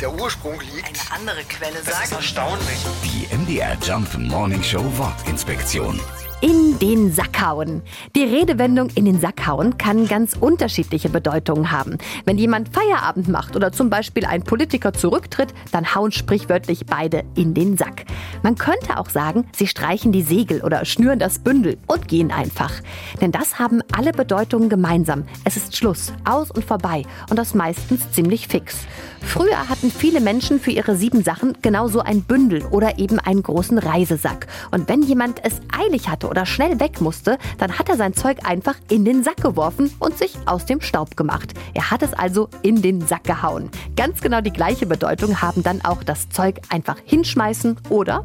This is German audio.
der Ursprung liegt. Eine andere Quelle Das ist sagt. erstaunlich. Die MDR Jump Morning Show Wortinspektion. In den Sack hauen. Die Redewendung in den Sack hauen kann ganz unterschiedliche Bedeutungen haben. Wenn jemand Feierabend macht oder zum Beispiel ein Politiker zurücktritt, dann hauen sprichwörtlich beide in den Sack. Man könnte auch sagen, sie streichen die Segel oder schnüren das Bündel und gehen einfach. Denn das haben alle Bedeutungen gemeinsam. Es ist Schluss, aus und vorbei und das meistens ziemlich fix. Früher hatten viele Menschen für ihre sieben Sachen genauso ein Bündel oder eben einen großen Reisesack. Und wenn jemand es eilig hatte oder schnell weg musste, dann hat er sein Zeug einfach in den Sack geworfen und sich aus dem Staub gemacht. Er hat es also in den Sack gehauen. Ganz genau die gleiche Bedeutung haben dann auch das Zeug einfach hinschmeißen oder